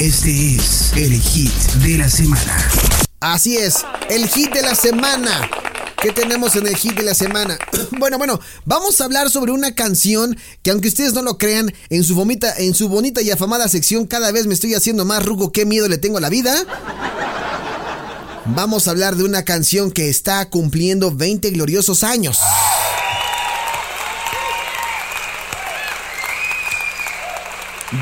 Este es el hit de la semana. Así es, el hit de la semana. ¿Qué tenemos en el hit de la semana? Bueno, bueno, vamos a hablar sobre una canción que aunque ustedes no lo crean, en su, vomita, en su bonita y afamada sección cada vez me estoy haciendo más rugo, qué miedo le tengo a la vida. Vamos a hablar de una canción que está cumpliendo 20 gloriosos años.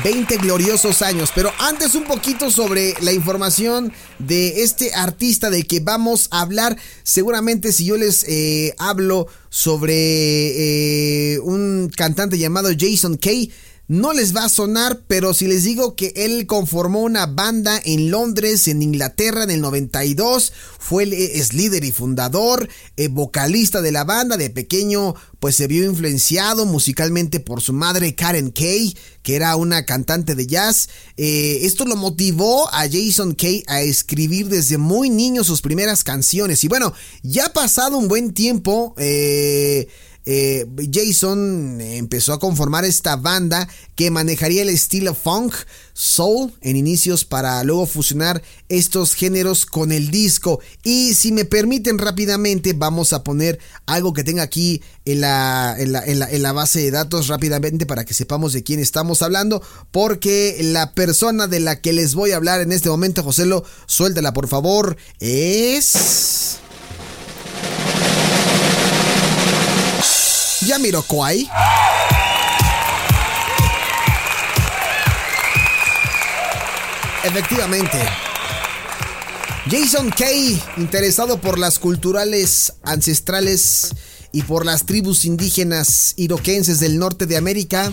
20 gloriosos años. Pero antes un poquito sobre la información de este artista de que vamos a hablar. Seguramente si yo les eh, hablo sobre eh, un cantante llamado Jason Kay no les va a sonar, pero si les digo que él conformó una banda en Londres, en Inglaterra, en el 92, fue el, es líder y fundador, eh, vocalista de la banda, de pequeño pues se vio influenciado musicalmente por su madre Karen Kay, que era una cantante de jazz. Eh, esto lo motivó a Jason Kay a escribir desde muy niño sus primeras canciones. Y bueno, ya ha pasado un buen tiempo. Eh, eh, Jason empezó a conformar esta banda que manejaría el estilo funk, soul en inicios para luego fusionar estos géneros con el disco. Y si me permiten rápidamente vamos a poner algo que tenga aquí en la, en la, en la base de datos rápidamente para que sepamos de quién estamos hablando. Porque la persona de la que les voy a hablar en este momento, Joselo, suéltela por favor, es... Yamiroquai. Efectivamente. Jason Kay, interesado por las culturales ancestrales y por las tribus indígenas iroquenses del norte de América,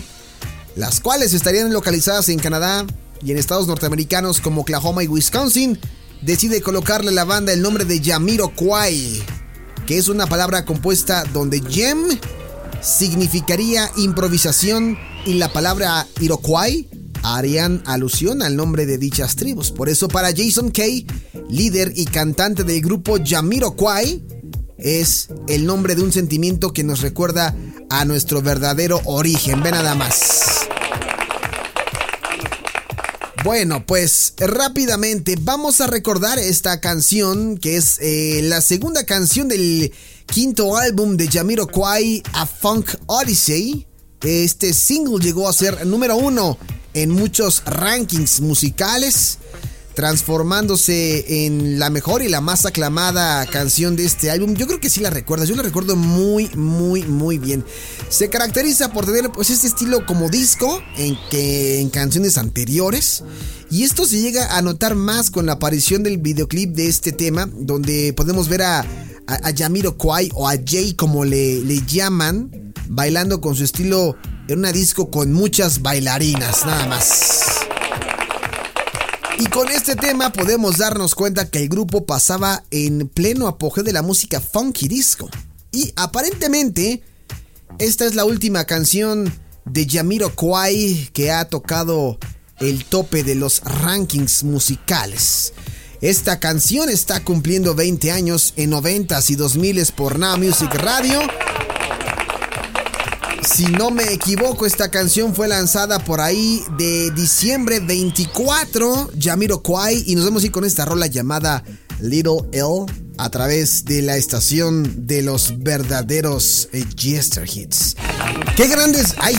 las cuales estarían localizadas en Canadá y en estados norteamericanos como Oklahoma y Wisconsin, decide colocarle a la banda el nombre de Yamiroquai, que es una palabra compuesta donde Yem significaría improvisación y la palabra Iroquois harían alusión al nombre de dichas tribus. Por eso para Jason Kay, líder y cantante del grupo Jamiroquai, es el nombre de un sentimiento que nos recuerda a nuestro verdadero origen. Ve nada más. Bueno, pues rápidamente vamos a recordar esta canción que es eh, la segunda canción del quinto álbum de Jamiroquai, A Funk Odyssey. Este single llegó a ser número uno en muchos rankings musicales, transformándose en la mejor y la más aclamada canción de este álbum. Yo creo que sí la recuerdas, yo la recuerdo muy, muy, muy bien. Se caracteriza por tener pues este estilo como disco en que en canciones anteriores. Y esto se llega a notar más con la aparición del videoclip de este tema, donde podemos ver a a, Yamiro Kwai o a Jay como le, le llaman, bailando con su estilo en una disco con muchas bailarinas, nada más. Y con este tema podemos darnos cuenta que el grupo pasaba en pleno apogeo de la música funky disco. Y aparentemente, esta es la última canción de Yamiro Kwai que ha tocado el tope de los rankings musicales. Esta canción está cumpliendo 20 años en 90s y 2000s por Now Music Radio. Si no me equivoco, esta canción fue lanzada por ahí de diciembre 24, Yamiro Kwai, y nos vamos a ir con esta rola llamada Little L a través de la estación de los verdaderos eh, Jester Hits. Qué grandes. Ay,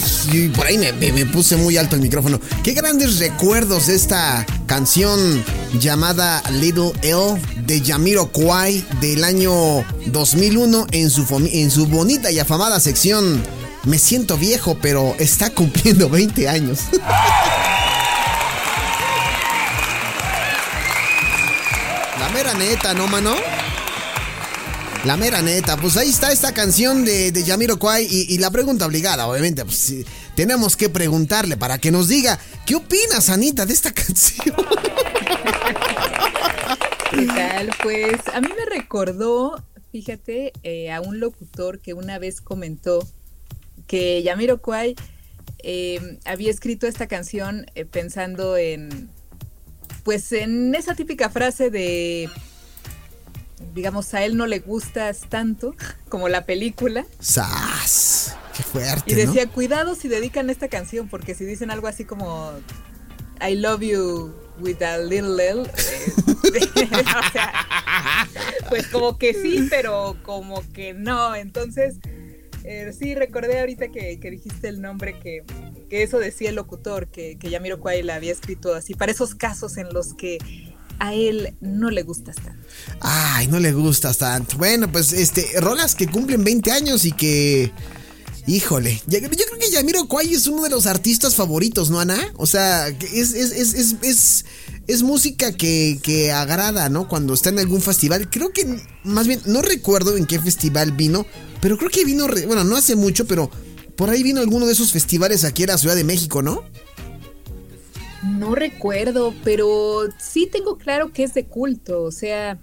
por ahí me, me, puse muy alto el micrófono. Qué grandes recuerdos de esta canción llamada Little L de Yamiro Kwai del año 2001 en su, en su bonita y afamada sección. Me siento viejo, pero está cumpliendo 20 años. La mera neta, ¿no, mano? La mera neta, pues ahí está esta canción de, de Yamiro Kwai y, la pregunta obligada, obviamente, pues tenemos que preguntarle para que nos diga ¿Qué opinas, Anita, de esta canción? ¿Qué tal? Pues a mí me recordó, fíjate, eh, a un locutor que una vez comentó que Yamiro Kwai eh, había escrito esta canción eh, pensando en, pues en esa típica frase de, digamos, a él no le gustas tanto como la película. ¡Sas! ¡Qué fuerte! Y decía, cuidado si dedican esta canción, porque si dicen algo así como I love you with a little L, eh, o sea, pues como que sí, pero como que no. Entonces, eh, sí, recordé ahorita que, dijiste el nombre que, eso decía el locutor, que, que Yamiro Kwai la había escrito así, para esos casos en los que a él no le gustas tanto. Ay, no le gustas tanto. Bueno, pues este, rolas que cumplen 20 años y que Híjole, yo, creo que Yamiro Kwai es uno de los artistas favoritos, ¿no, Ana? O sea, es, es, es, música que, que, agrada, ¿no? Cuando está en algún festival. Creo que, más bien, no recuerdo en qué festival vino, pero creo que vino, bueno, no hace mucho, pero por ahí vino alguno de esos festivales aquí en la Ciudad de México, ¿no? No recuerdo, pero sí tengo claro que es de culto, o sea,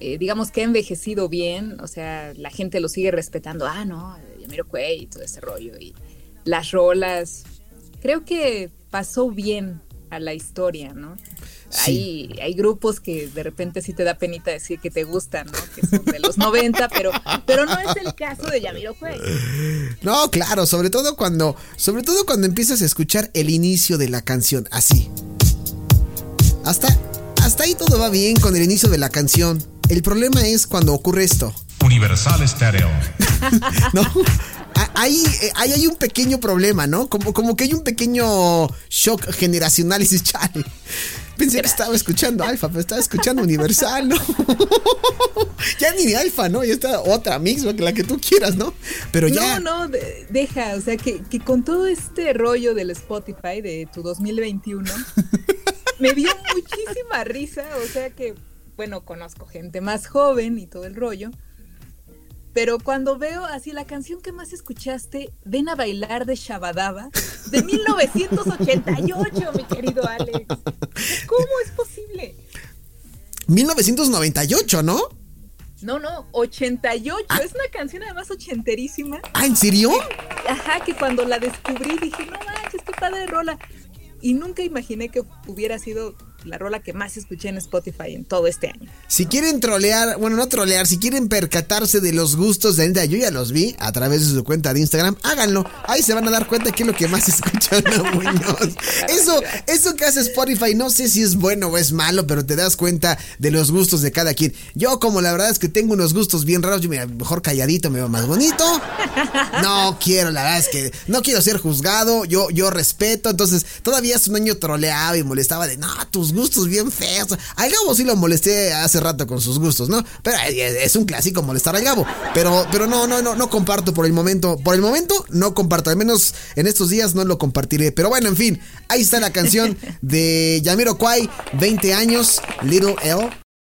eh, digamos que ha envejecido bien, o sea, la gente lo sigue respetando. Ah, no, Jamiroquai y todo ese rollo y las rolas. Creo que pasó bien a la historia, ¿no? Hay, hay grupos que de repente sí te da penita decir que te gustan, ¿no? Que son de los 90, pero, pero no es el caso de Jamiroquai. No, claro, sobre todo cuando, sobre todo cuando empiezas a escuchar el inicio de la canción, así. Hasta, hasta ahí todo va bien con el inicio de la canción. El problema es cuando ocurre esto. Universal Stereo. ¿No? Ahí, hay un pequeño problema, ¿no? Como, como que hay un pequeño shock generacional y dices, chale. Pensé que estaba escuchando Alfa, pero estaba escuchando Universal, ¿no? ya ni de Alfa, ¿no? Ya está otra misma que la que tú quieras, ¿no? Pero ya. No, no, deja, o sea, que, que con todo este rollo del Spotify de tu 2021, me dio muchísima risa, o sea que bueno, conozco gente más joven y todo el rollo. Pero cuando veo así la canción que más escuchaste, Ven a bailar de Shabadaba, de 1988, mi querido Alex. ¿Cómo es posible? 1998, ¿no? No, no, 88. Ah. Es una canción además ochenterísima. ¿Ah, en serio? Ajá, que cuando la descubrí dije, no manches, qué padre rola. Y nunca imaginé que hubiera sido la rola que más escuché en Spotify en todo este año. Si quieren trolear, bueno, no trolear, si quieren percatarse de los gustos de Anita, yo ya los vi a través de su cuenta de Instagram, háganlo. Ahí se van a dar cuenta que es lo que más escuchan a Muñoz. Eso, eso que hace Spotify, no sé si es bueno o es malo, pero te das cuenta de los gustos de cada quien. Yo, como la verdad es que tengo unos gustos bien raros, yo mejor calladito me veo más bonito. No quiero, la verdad es que no quiero ser juzgado, yo, yo respeto, entonces todavía es un año troleaba y molestaba de, no, tus gustos bien feos. Al Gabo sí lo molesté hace rato con sus gustos, ¿no? Pero es un clásico molestar al Gabo. Pero, pero no, no, no, no comparto por el momento. Por el momento no comparto. Al menos en estos días no lo compartiré. Pero bueno, en fin, ahí está la canción de Yamiro Kwai, 20 años, Little L.